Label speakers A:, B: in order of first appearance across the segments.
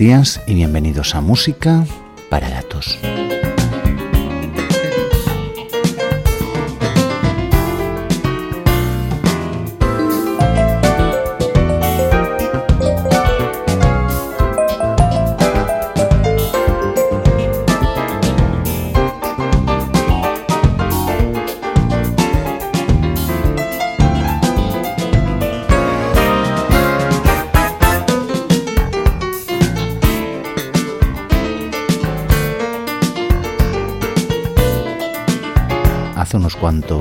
A: días y bienvenidos a Música para Gatos.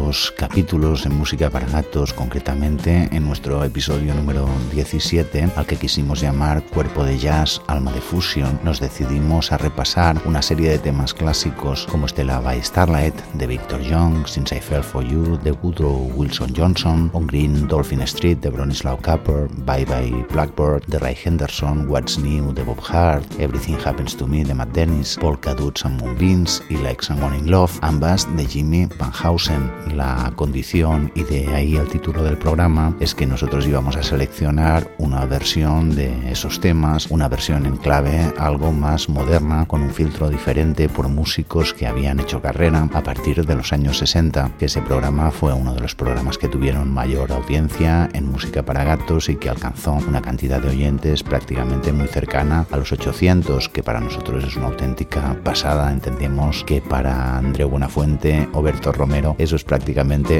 A: Capítulos en Música para Gatos, concretamente en nuestro episodio número 17, al que quisimos llamar Cuerpo de Jazz, Alma de Fusión, nos decidimos a repasar una serie de temas clásicos como Stella by Starlight de Victor Young, Since I Fell For You de Woodrow Wilson Johnson, On Green Dolphin Street de Bronislaw Kapper, Bye Bye Blackbird de Ray Henderson, What's New de Bob Hart, Everything Happens to Me de Matt Dennis, Polka Dots and Moonbeams y Like Someone in Love, ambas de Jimmy Van Housen la condición y de ahí el título del programa es que nosotros íbamos a seleccionar una versión de esos temas, una versión en clave algo más moderna, con un filtro diferente por músicos que habían hecho carrera a partir de los años 60, que ese programa fue uno de los programas que tuvieron mayor audiencia en música para gatos y que alcanzó una cantidad de oyentes prácticamente muy cercana a los 800, que para nosotros es una auténtica pasada. Entendemos que para Andreu Buenafuente o Berto Romero eso es prácticamente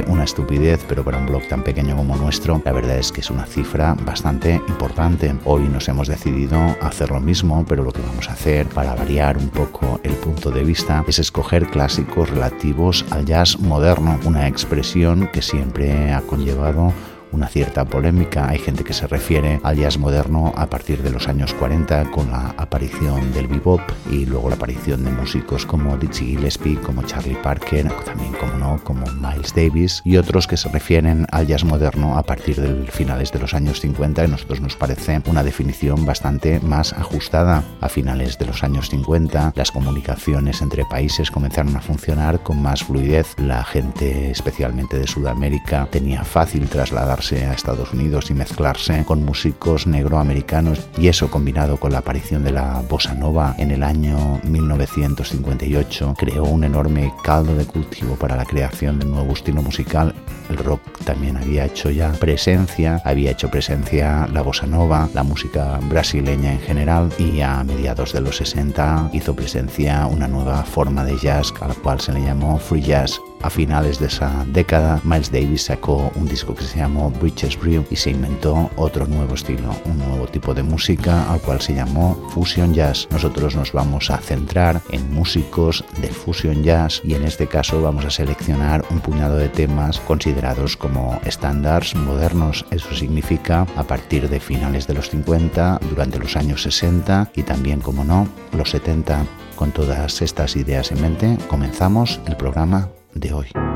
A: una estupidez, pero para un blog tan pequeño como nuestro, la verdad es que es una cifra bastante importante. Hoy nos hemos decidido hacer lo mismo, pero lo que vamos a hacer para variar un poco el punto de vista es escoger clásicos relativos al jazz moderno, una expresión que siempre ha conllevado una cierta polémica. Hay gente que se refiere al jazz moderno a partir de los años 40 con la aparición del bebop y luego la aparición de músicos como Dizzy Gillespie, como Charlie Parker, también como no, como Miles Davis y otros que se refieren al jazz moderno a partir de finales de los años 50 y a nosotros nos parece una definición bastante más ajustada. A finales de los años 50 las comunicaciones entre países comenzaron a funcionar con más fluidez. La gente, especialmente de Sudamérica, tenía fácil trasladar a Estados Unidos y mezclarse con músicos negroamericanos y eso combinado con la aparición de la bossa nova en el año 1958 creó un enorme caldo de cultivo para la creación de un nuevo estilo musical. El rock también había hecho ya presencia, había hecho presencia la bossa nova, la música brasileña en general y a mediados de los 60 hizo presencia una nueva forma de jazz a la cual se le llamó free jazz a finales de esa década, Miles Davis sacó un disco que se llamó Bridges Brew y se inventó otro nuevo estilo, un nuevo tipo de música al cual se llamó Fusion Jazz. Nosotros nos vamos a centrar en músicos de Fusion Jazz y en este caso vamos a seleccionar un puñado de temas considerados como estándares modernos. Eso significa a partir de finales de los 50, durante los años 60 y también, como no, los 70. Con todas estas ideas en mente, comenzamos el programa de hoy.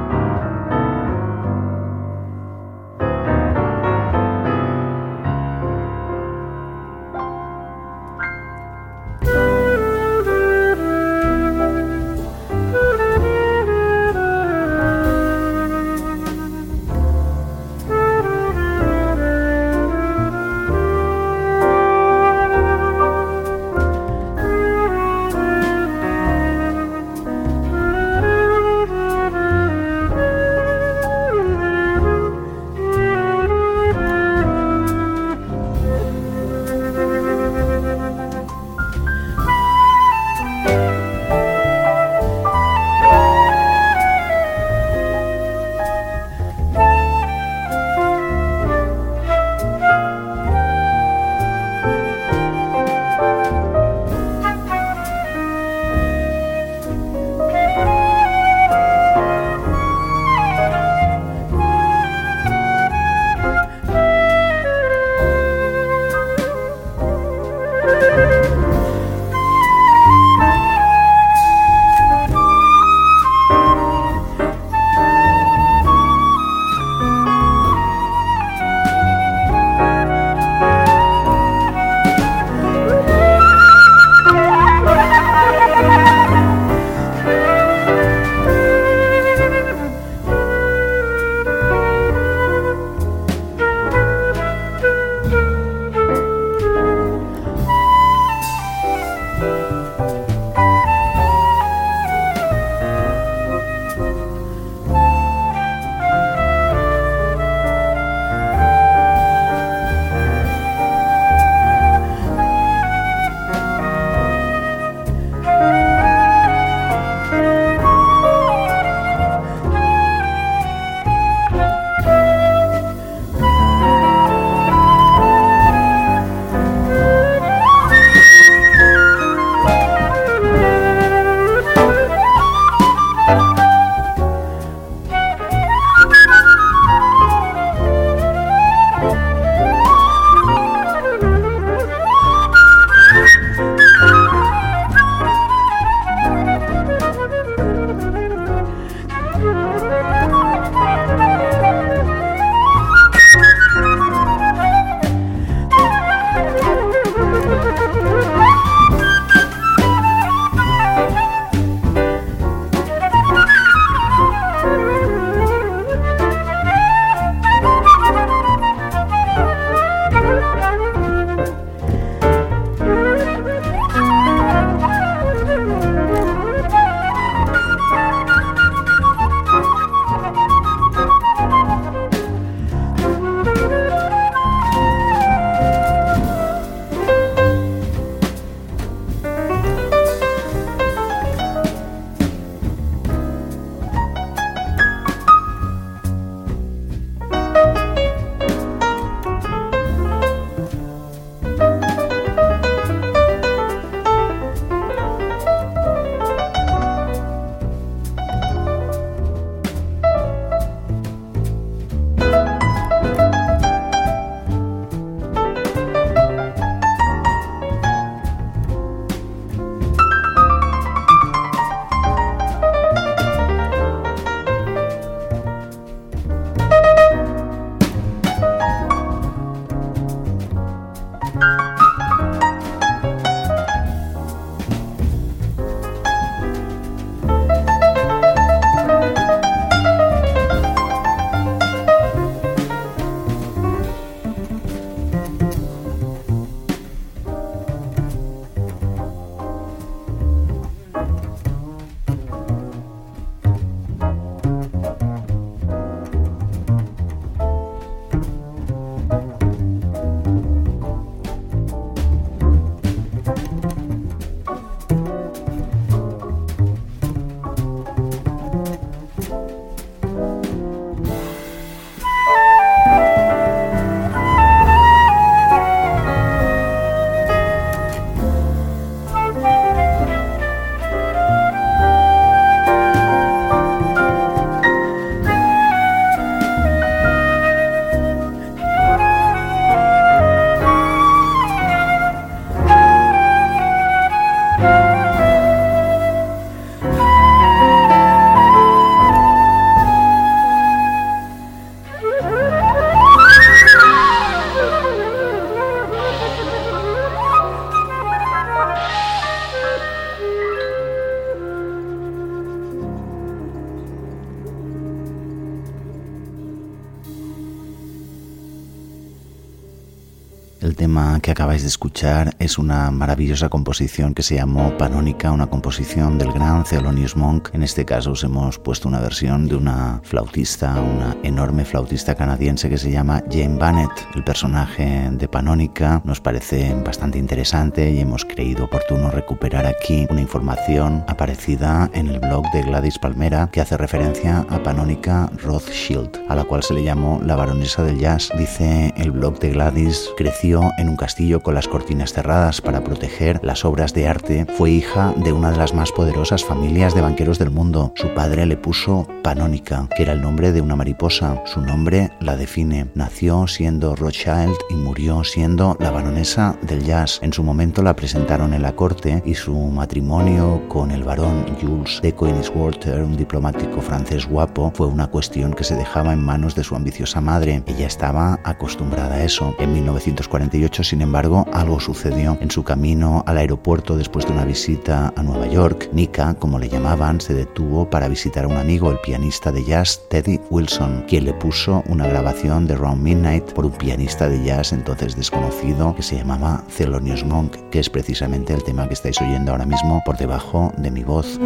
A: Acabáis de escuchar es una maravillosa composición que se llamó Panónica, una composición del gran Thelonious Monk. En este caso os hemos puesto una versión de una flautista, una enorme flautista canadiense que se llama Jane Bannett. El personaje de Panónica nos parece bastante interesante y hemos creído oportuno recuperar aquí una información aparecida en el blog de Gladys Palmera que hace referencia a Panónica Rothschild, a la cual se le llamó la baronesa del jazz. Dice el blog de Gladys, creció en un castillo con las cortinas cerradas para proteger las obras de arte, fue hija de una de las más poderosas familias de banqueros del mundo. Su padre le puso Panónica, que era el nombre de una mariposa. Su nombre la define. Nació siendo Rothschild y murió siendo la baronesa del jazz. En su momento la presentaron en la corte y su matrimonio con el barón Jules de Koenigswarter, un diplomático francés guapo, fue una cuestión que se dejaba en manos de su ambiciosa madre. Ella estaba acostumbrada a eso. En 1940 sin embargo, algo sucedió. En su camino al aeropuerto después de una visita a Nueva York, Nika, como le llamaban, se detuvo para visitar a un amigo, el pianista de jazz Teddy Wilson, quien le puso una grabación de Round Midnight por un pianista de jazz entonces desconocido que se llamaba Thelonious Monk, que es precisamente el tema que estáis oyendo ahora mismo por debajo de mi voz.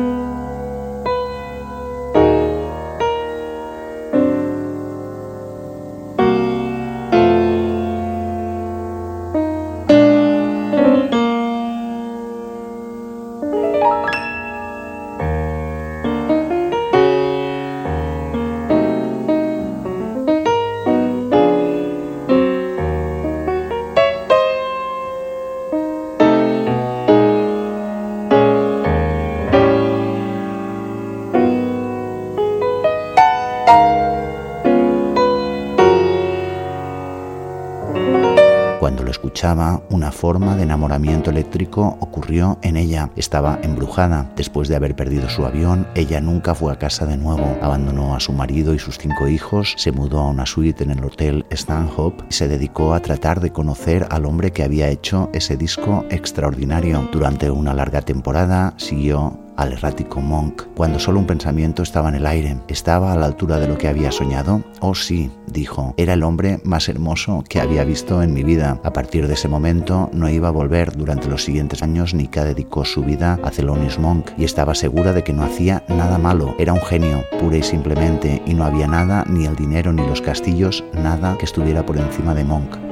A: Forma de enamoramiento eléctrico ocurrió en ella. Estaba embrujada. Después de haber perdido su avión, ella nunca fue a casa de nuevo. Abandonó a su marido y sus cinco hijos, se mudó a una suite en el hotel Stanhope y se dedicó a tratar de conocer al hombre que había hecho ese disco extraordinario. Durante una larga temporada siguió al errático Monk cuando solo un pensamiento estaba en el aire. ¿Estaba a la altura de lo que había soñado? Oh sí, dijo, era el hombre más hermoso que había visto en mi vida. A partir de ese momento no iba a volver. Durante los siguientes años Nika dedicó su vida a Thelonious Monk y estaba segura de que no hacía nada malo. Era un genio, pura y simplemente, y no había nada, ni el dinero ni los castillos, nada que estuviera por encima de Monk.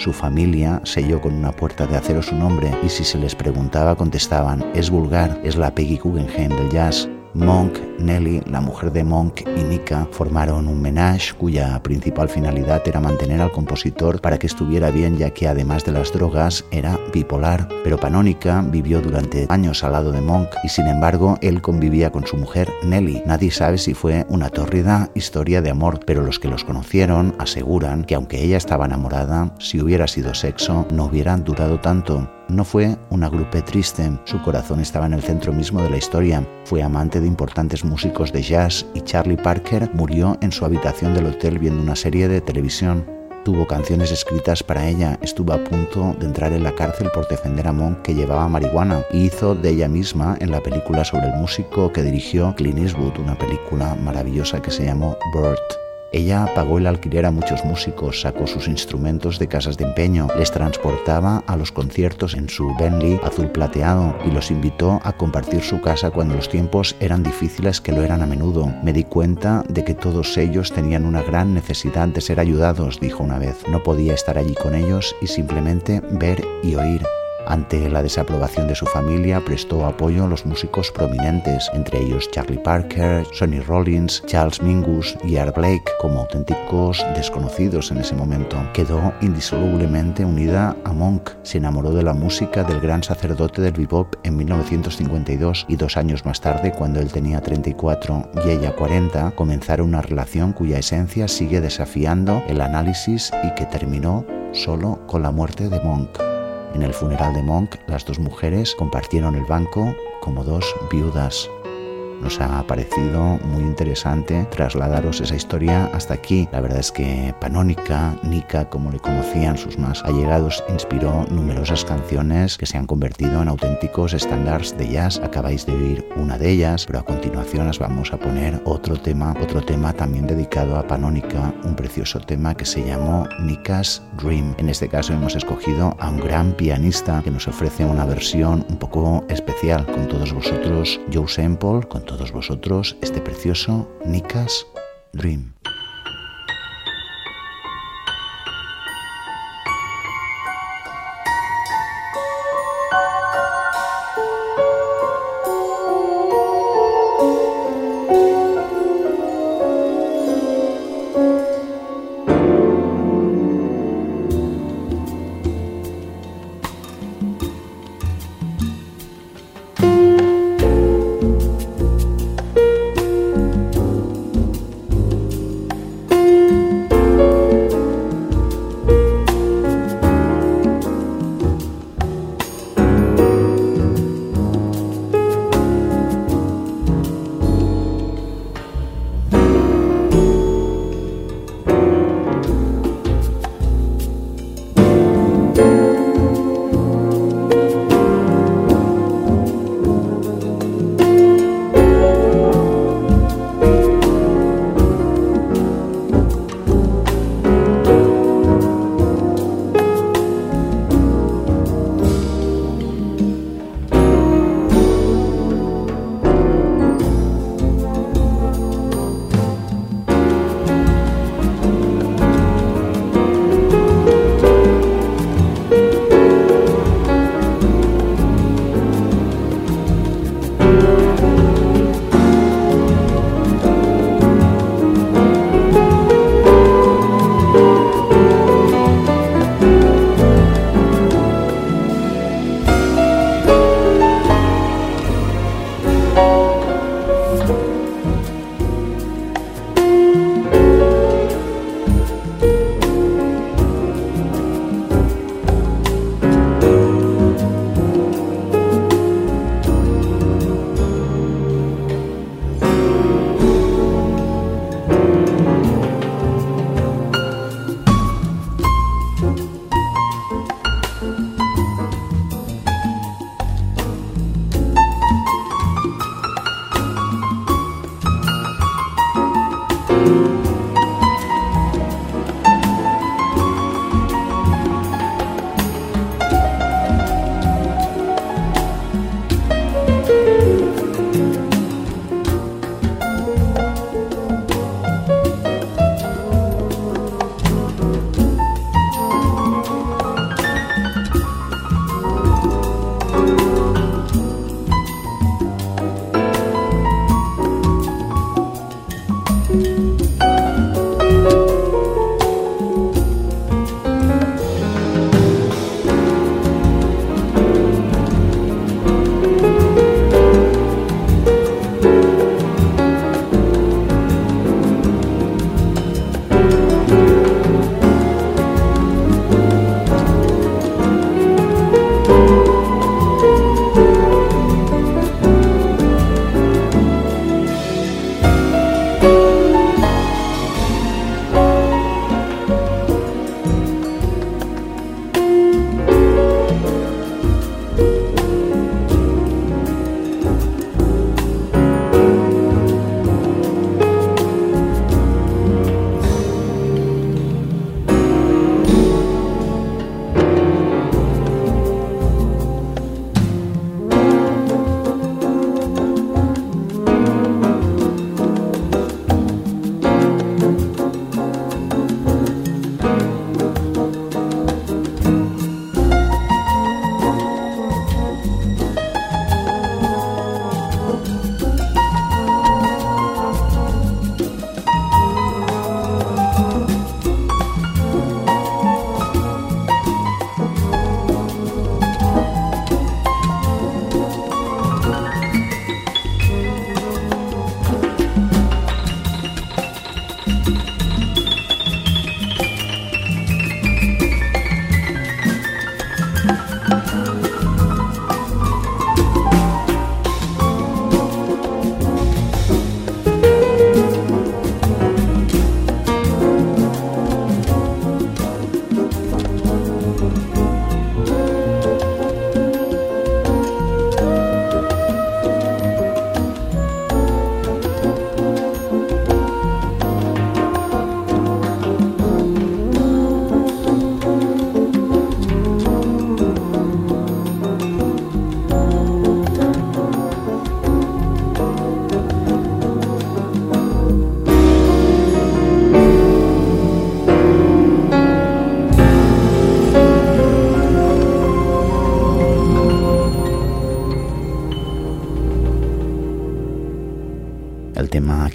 A: Su familia selló con una puerta de acero su nombre y si se les preguntaba contestaban, es vulgar, es la Peggy Guggenheim del jazz. Monk, Nelly, la mujer de Monk y Nika formaron un menage cuya principal finalidad era mantener al compositor para que estuviera bien ya que además de las drogas era bipolar. Pero Panónica vivió durante años al lado de Monk y sin embargo él convivía con su mujer Nelly. Nadie sabe si fue una tórrida historia de amor, pero los que los conocieron aseguran que aunque ella estaba enamorada, si hubiera sido sexo no hubieran durado tanto. No fue una grupe triste, su corazón estaba en el centro mismo de la historia. Fue amante de importantes músicos de jazz y Charlie Parker murió en su habitación del hotel viendo una serie de televisión. Tuvo canciones escritas para ella, estuvo a punto de entrar en la cárcel por defender a Monk que llevaba marihuana y hizo de ella misma en la película sobre el músico que dirigió Clint Eastwood, una película maravillosa que se llamó Burt. Ella pagó el alquiler a muchos músicos, sacó sus instrumentos de casas de empeño, les transportaba a los conciertos en su Bentley azul plateado y los invitó a compartir su casa cuando los tiempos eran difíciles que lo eran a menudo. Me di cuenta de que todos ellos tenían una gran necesidad de ser ayudados, dijo una vez. No podía estar allí con ellos y simplemente ver y oír. Ante la desaprobación de su familia, prestó apoyo a los músicos prominentes, entre ellos Charlie Parker, Sonny Rollins, Charles Mingus y Art Blake, como auténticos desconocidos en ese momento. Quedó indisolublemente unida a Monk. Se enamoró de la música del gran sacerdote del bebop en 1952 y dos años más tarde, cuando él tenía 34 y ella 40, comenzaron una relación cuya esencia sigue desafiando el análisis y que terminó solo con la muerte de Monk. En el funeral de Monk, las dos mujeres compartieron el banco como dos viudas. Nos ha parecido muy interesante trasladaros esa historia hasta aquí. La verdad es que Panónica, Nika, como le conocían sus más allegados, inspiró numerosas canciones que se han convertido en auténticos estándares de jazz. Acabáis de oír una de ellas, pero a continuación os vamos a poner otro tema, otro tema también dedicado a Panónica, un precioso tema que se llamó Nika's Dream. En este caso hemos escogido a un gran pianista que nos ofrece una versión un poco especial con todos vosotros, Joe Sample, con todos vosotros este precioso Nika's Dream.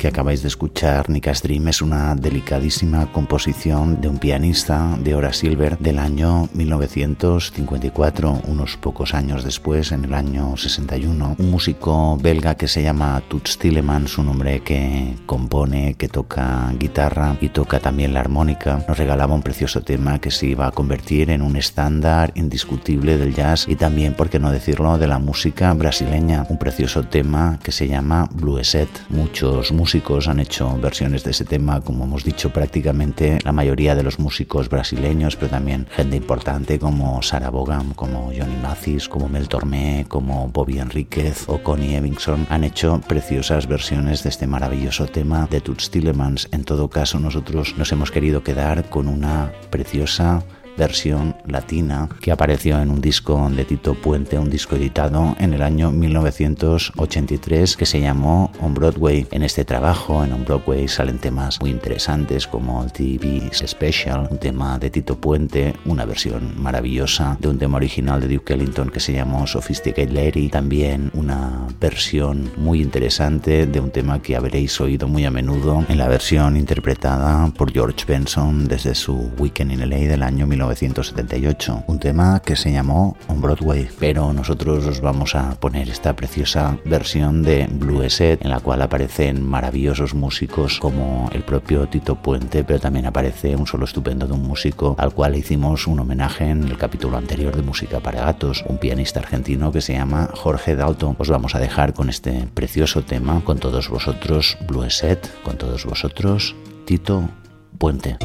A: Que acabáis de escuchar, Nika's Dream, es una delicadísima composición de un pianista de Hora Silver del año 1954, unos pocos años después, en el año 61. Un músico belga que se llama Toots Tillemans, un hombre que compone, que toca guitarra y toca también la armónica, nos regalaba un precioso tema que se iba a convertir en un estándar indiscutible del jazz y también, por qué no decirlo, de la música brasileña. Un precioso tema que se llama Blueset. Muchos músicos han hecho versiones de ese tema, como hemos dicho, prácticamente la mayoría de los músicos brasileños, pero también gente importante como Sarah Vaughan, como Johnny Mathis, como Mel Tormé, como Bobby Enríquez o Connie Evinson han hecho preciosas versiones de este maravilloso tema de Toots Tillemans. En todo caso, nosotros nos hemos querido quedar con una preciosa versión latina que apareció en un disco de Tito Puente, un disco editado en el año 1983 que se llamó On Broadway. En este trabajo, en On Broadway, salen temas muy interesantes como el TV Special, un tema de Tito Puente, una versión maravillosa de un tema original de Duke Ellington que se llamó Sophisticated Lady, también una versión muy interesante de un tema que habréis oído muy a menudo en la versión interpretada por George Benson desde su Weekend in LA del año 1983. 1978, un tema que se llamó On Broadway, pero nosotros os vamos a poner esta preciosa versión de Blue Set en la cual aparecen maravillosos músicos como el propio Tito Puente, pero también aparece un solo estupendo de un músico al cual hicimos un homenaje en el capítulo anterior de Música para Gatos, un pianista argentino que se llama Jorge Dalton. Os vamos a dejar con este precioso tema, con todos vosotros Blue Set, con todos vosotros Tito Puente.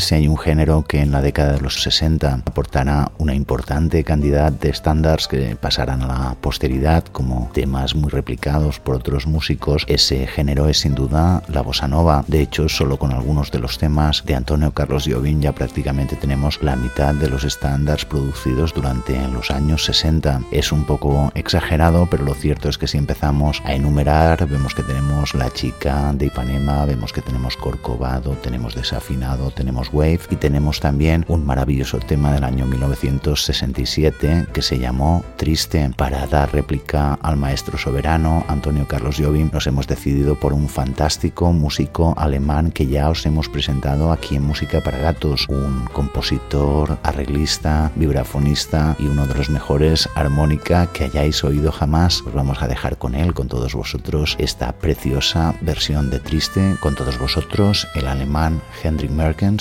A: Si hay un género que en la década de los 60 aportará una importante cantidad de estándares que pasarán a la posteridad como temas muy replicados por otros músicos, ese género es sin duda la bossa nova. De hecho, solo con algunos de los temas de Antonio Carlos Jobim ya prácticamente tenemos la mitad de los estándares producidos durante los años 60. Es un poco exagerado, pero lo cierto es que si empezamos a enumerar, vemos que tenemos La Chica de Ipanema, vemos que tenemos Corcovado, tenemos Desafinado, Wave y tenemos también un maravilloso tema del año 1967 que se llamó Triste. Para dar réplica al maestro soberano Antonio Carlos Jobim, nos hemos decidido por un fantástico músico alemán que ya os hemos presentado aquí en Música para Gatos, un compositor, arreglista, vibrafonista y uno de los mejores armónica que hayáis oído jamás. Os vamos a dejar con él, con todos vosotros, esta preciosa versión de Triste, con todos vosotros el alemán Hendrik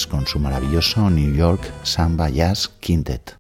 A: Con su maravilloso New York Samba Jazz Quintet.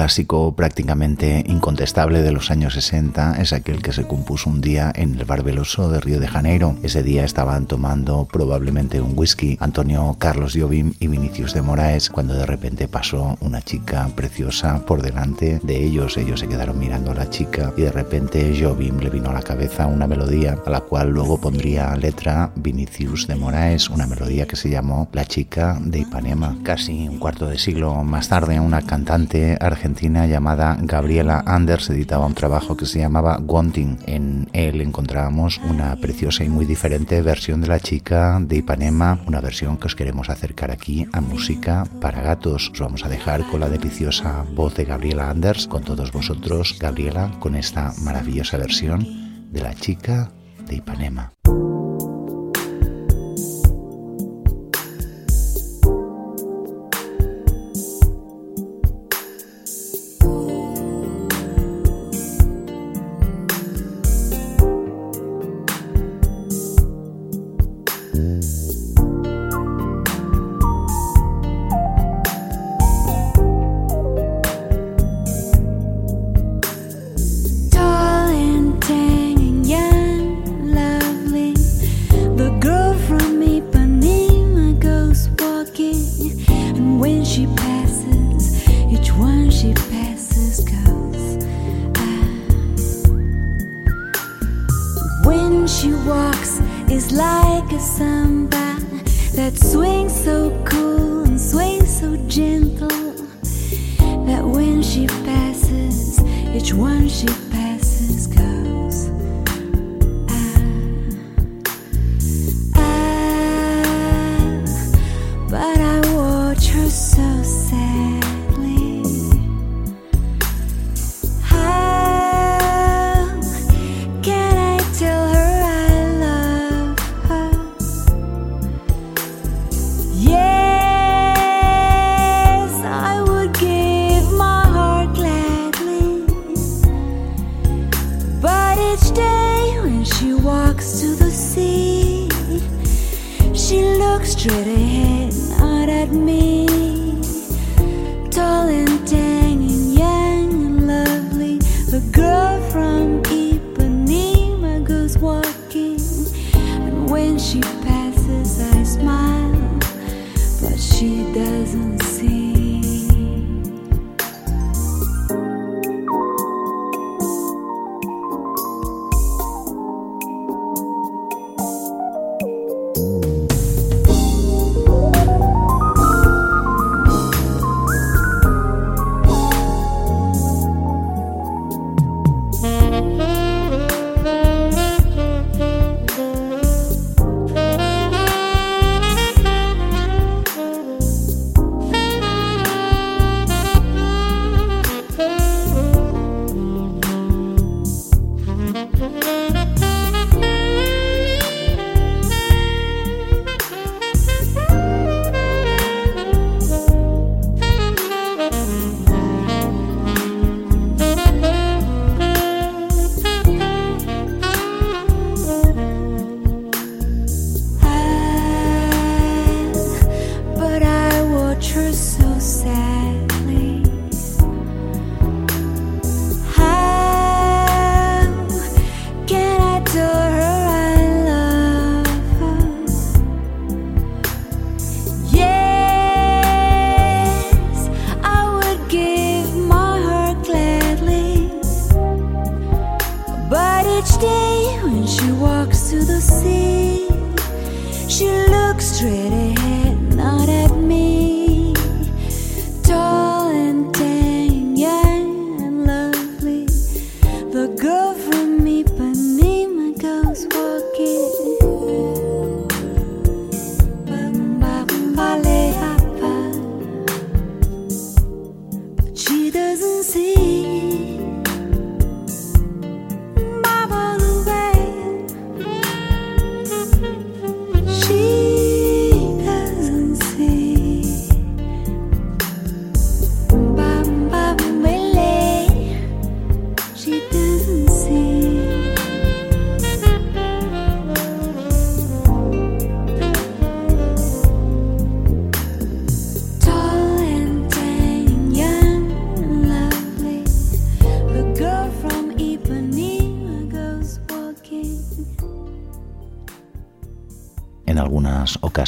B: Clásico prácticamente incontestable de los años 60 es aquel que se compuso un día en el Bar Veloso de Río de Janeiro. Ese día estaban tomando probablemente un whisky Antonio Carlos Jobim y Vinicius de Moraes cuando de repente pasó una chica preciosa por delante de ellos. Ellos se quedaron mirando a la chica y de repente Jobim le vino a la cabeza una melodía a la cual luego pondría letra Vinicius de Moraes, una melodía que se llamó La chica de Ipanema. Casi un cuarto de siglo más tarde, una cantante argentina llamada Gabriela Anders editaba un trabajo que se llamaba Wanting. En él encontrábamos una preciosa y muy diferente versión de la chica de Ipanema, una versión que os queremos acercar aquí a música para gatos. Os vamos a dejar con la deliciosa voz de Gabriela Anders, con todos vosotros, Gabriela, con esta maravillosa versión de la chica de Ipanema.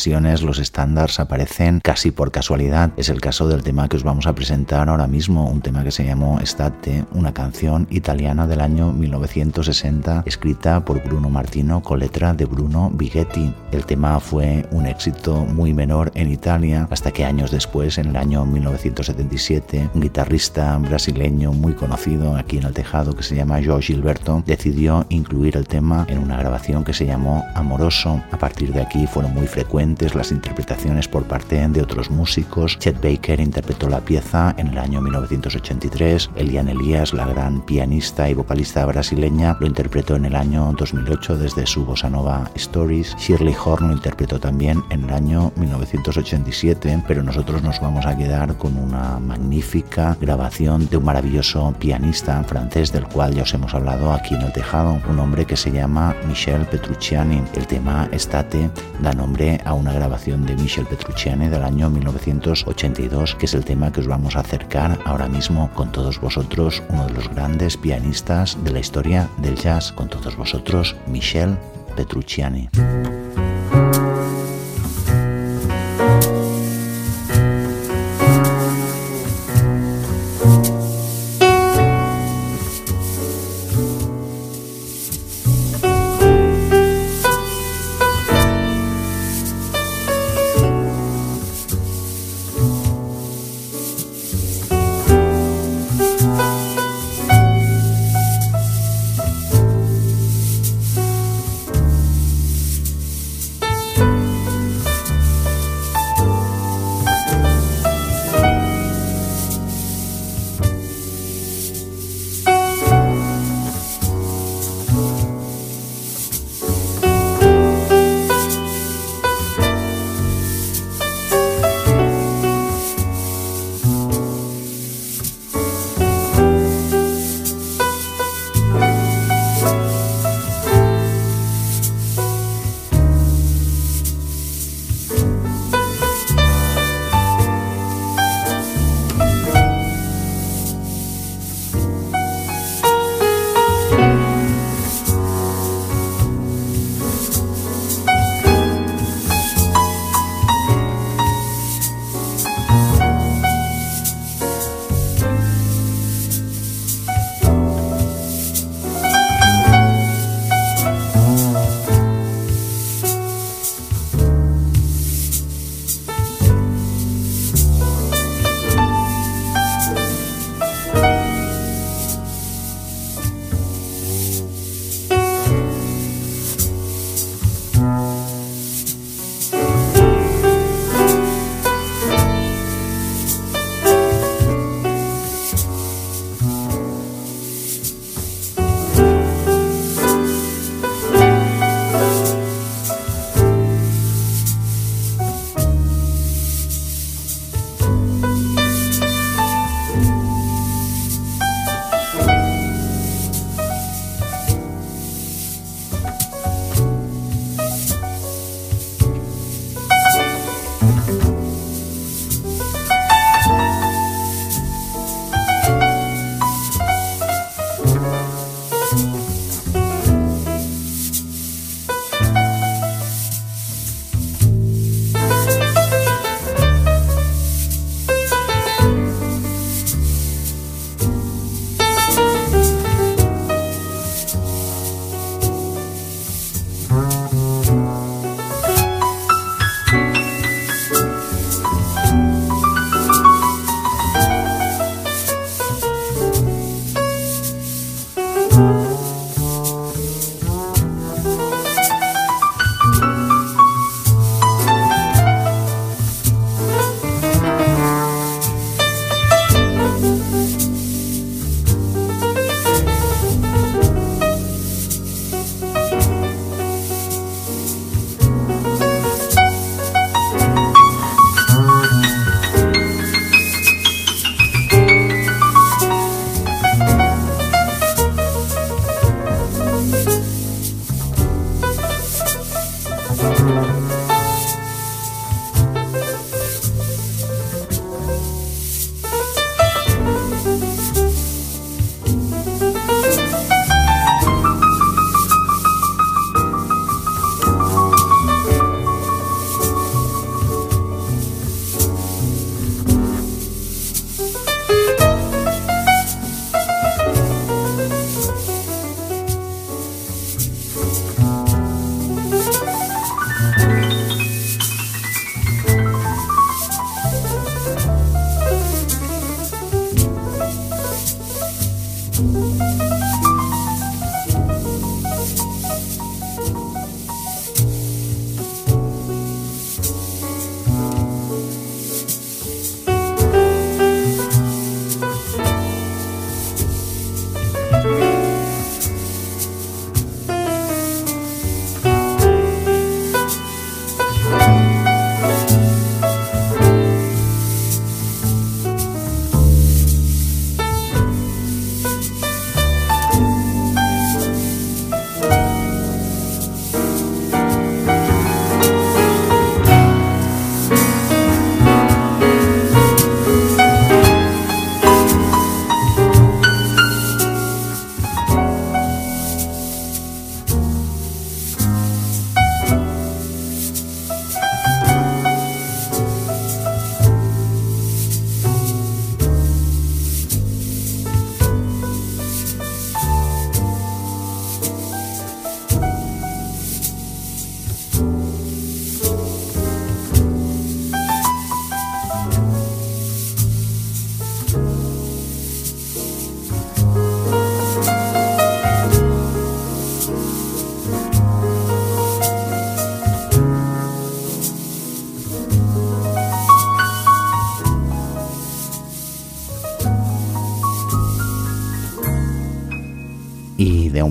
A: Ocasiones los estándares aparecen casi por casualidad. Es el caso del tema que os vamos a presentar ahora mismo, un tema que se llamó Estate, una canción italiana del año 1960 escrita por Bruno Martino con letra de Bruno Bighetti. El tema fue un éxito muy menor en Italia hasta que años después, en el año 1977, un guitarrista brasileño muy conocido aquí en el tejado que se llama Joe Gilberto decidió incluir el tema en una grabación que se llamó Amoroso. A partir de aquí fueron muy frecuentes las interpretaciones por parte de otros músicos. Chet Baker interpretó la pieza en el año 1983, Elian Elias, la gran pianista y vocalista brasileña, lo interpretó en el año 2008 desde su bossa nova Stories. Shirley Horn lo interpretó también en el año 1987, pero nosotros nos vamos a quedar con una magnífica grabación de un maravilloso pianista francés del cual ya os hemos hablado aquí en el tejado, un hombre que se llama Michel Petrucciani. El tema Estate da nombre a una grabación de Michel Petrucciani del año 1982, que es el tema que os vamos a acercar ahora mismo con todos vosotros, uno de los grandes pianistas de la historia del jazz, con todos vosotros, Michel Petrucciani.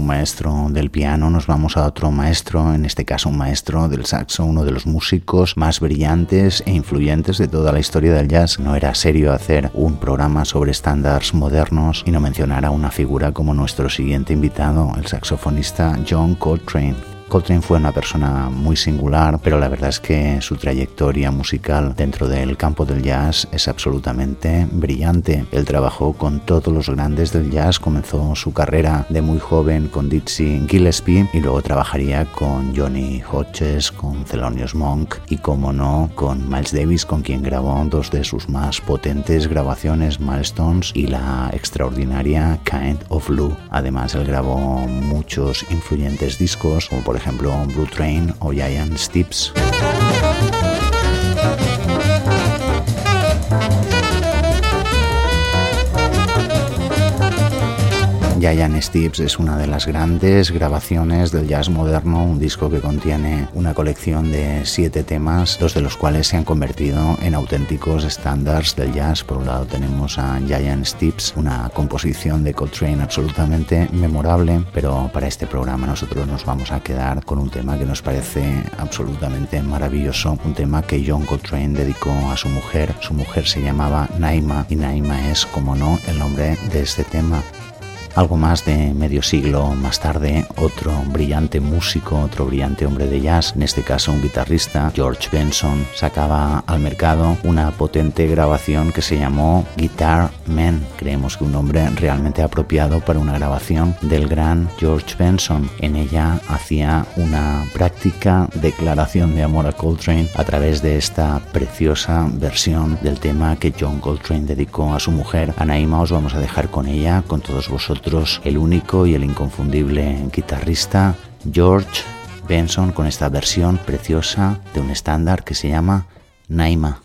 A: Un maestro del piano nos vamos a otro maestro, en este caso un maestro del saxo, uno de los músicos más brillantes e influyentes de toda la historia del jazz. No era serio hacer un programa sobre estándares modernos y no mencionar a una figura como nuestro siguiente invitado, el saxofonista John Coltrane. Coltrane fue una persona muy singular, pero la verdad es que su trayectoria musical dentro del campo del jazz es absolutamente brillante. Él trabajó con todos los grandes del jazz, comenzó su carrera de muy joven con Dizzy Gillespie y luego trabajaría con Johnny Hodges, con Thelonious Monk y, como no, con Miles Davis, con quien grabó dos de sus más potentes grabaciones, Milestones y la extraordinaria Kind of Blue. Además, él grabó muchos influyentes discos, como por ejemplo Blue Train o Giant Steps. Giant Steps es una de las grandes grabaciones del jazz moderno, un disco que contiene una colección de siete temas, dos de los cuales se han convertido en auténticos estándares del jazz. Por un lado tenemos a Giant Steps, una composición de Coltrane absolutamente memorable, pero para este programa nosotros nos vamos a quedar con un tema que nos parece absolutamente maravilloso, un tema que John Coltrane dedicó a su mujer. Su mujer se llamaba Naima y Naima es, como no, el nombre de este tema. Algo más de medio siglo más tarde, otro brillante músico, otro brillante hombre de jazz, en este caso un guitarrista, George Benson, sacaba al mercado una potente grabación que se llamó Guitar Man. Creemos que un nombre realmente apropiado para una grabación del gran George Benson. En ella hacía una práctica declaración de amor a Coltrane a través de esta preciosa versión del tema que John Coltrane dedicó a su mujer. Anaima os vamos a dejar con ella, con todos vosotros el único y el inconfundible guitarrista George Benson con esta versión preciosa de un estándar que se llama Naima.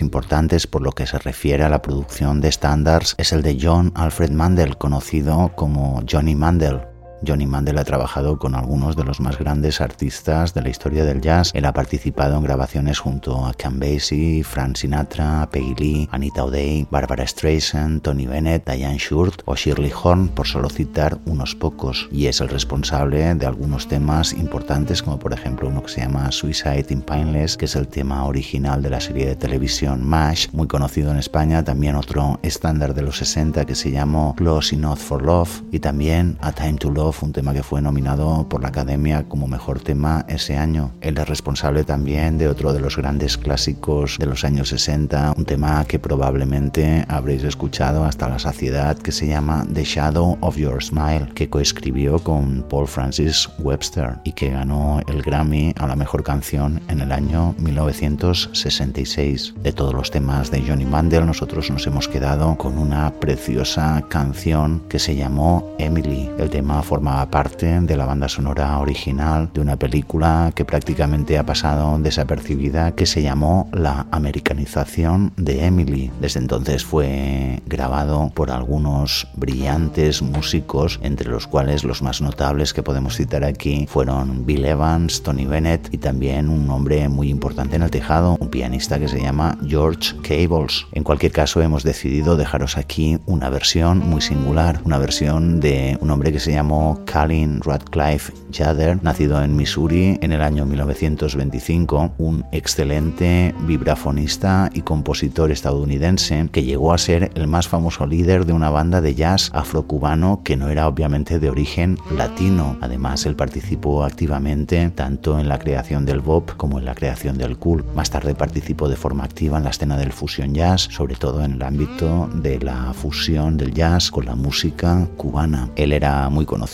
A: Importantes por lo que se refiere a la producción de estándares es el de John Alfred Mandel, conocido como Johnny Mandel, Johnny Mandel ha trabajado con algunos de los más grandes artistas de la historia del jazz. Él ha participado en grabaciones junto a Cam Basie, Frank Sinatra, Peggy Lee, Anita O'Day, Barbara Streisand, Tony Bennett, Diane Shurt o Shirley Horn, por solo citar unos pocos. Y es el responsable de algunos temas importantes, como por ejemplo uno que se llama Suicide in Pineless, que es el tema original de la serie de televisión MASH, muy conocido en España. También otro estándar de los 60 que se llamó Close Enough for Love. Y también A Time to Love un tema que fue nominado por la Academia como mejor tema ese año. Él es responsable también de otro de los grandes clásicos de los años 60, un tema que probablemente habréis escuchado hasta la saciedad, que se llama The Shadow of Your Smile, que coescribió con Paul Francis Webster y que ganó el Grammy a la mejor canción en el año 1966. De todos los temas de Johnny Mandel, nosotros nos hemos quedado con una preciosa canción que se llamó Emily. El tema parte de la banda sonora original de una película que prácticamente ha pasado desapercibida que se llamó La americanización de Emily. Desde entonces fue grabado por algunos brillantes músicos, entre los cuales los más notables que podemos citar aquí fueron Bill Evans, Tony Bennett y también un hombre muy importante en el tejado, un pianista que se llama George Cables. En cualquier caso hemos decidido dejaros aquí una versión muy singular, una versión de un hombre que se llamó Colin Radcliffe Jadder, nacido en Missouri en el año 1925, un excelente vibrafonista y compositor estadounidense que llegó a ser el más famoso líder de una banda de jazz afrocubano que no era obviamente de origen latino. Además, él participó activamente tanto en la creación del bop como en la creación del cool. Más tarde participó de forma activa en la escena del fusion jazz, sobre todo en el ámbito de la fusión del jazz con la música cubana. Él era muy conocido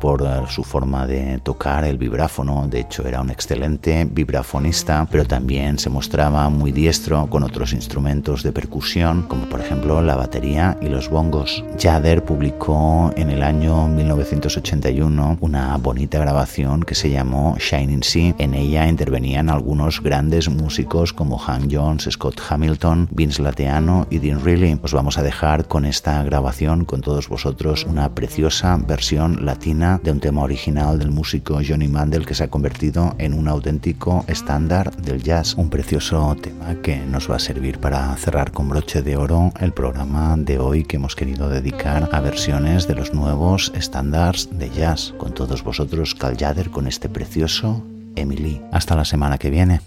A: por eh, su forma de tocar el vibráfono, de hecho era un excelente vibrafonista, pero también se mostraba muy diestro con otros instrumentos de percusión, como por ejemplo la batería y los bongos. Jader publicó en el año 1981 una bonita grabación que se llamó Shining Sea. En ella intervenían algunos grandes músicos como Hank Jones, Scott Hamilton, Vince Lateano y Dean Reilly. Os vamos a dejar con esta grabación con todos vosotros una preciosa versión latina de un tema original del músico Johnny Mandel que se ha convertido en un auténtico estándar del jazz. Un precioso tema que nos va a servir para cerrar con broche de oro el programa de hoy que hemos querido dedicar a versiones de los nuevos estándares de jazz. Con todos vosotros, Cal Jader, con este precioso Emily. Hasta la semana que viene.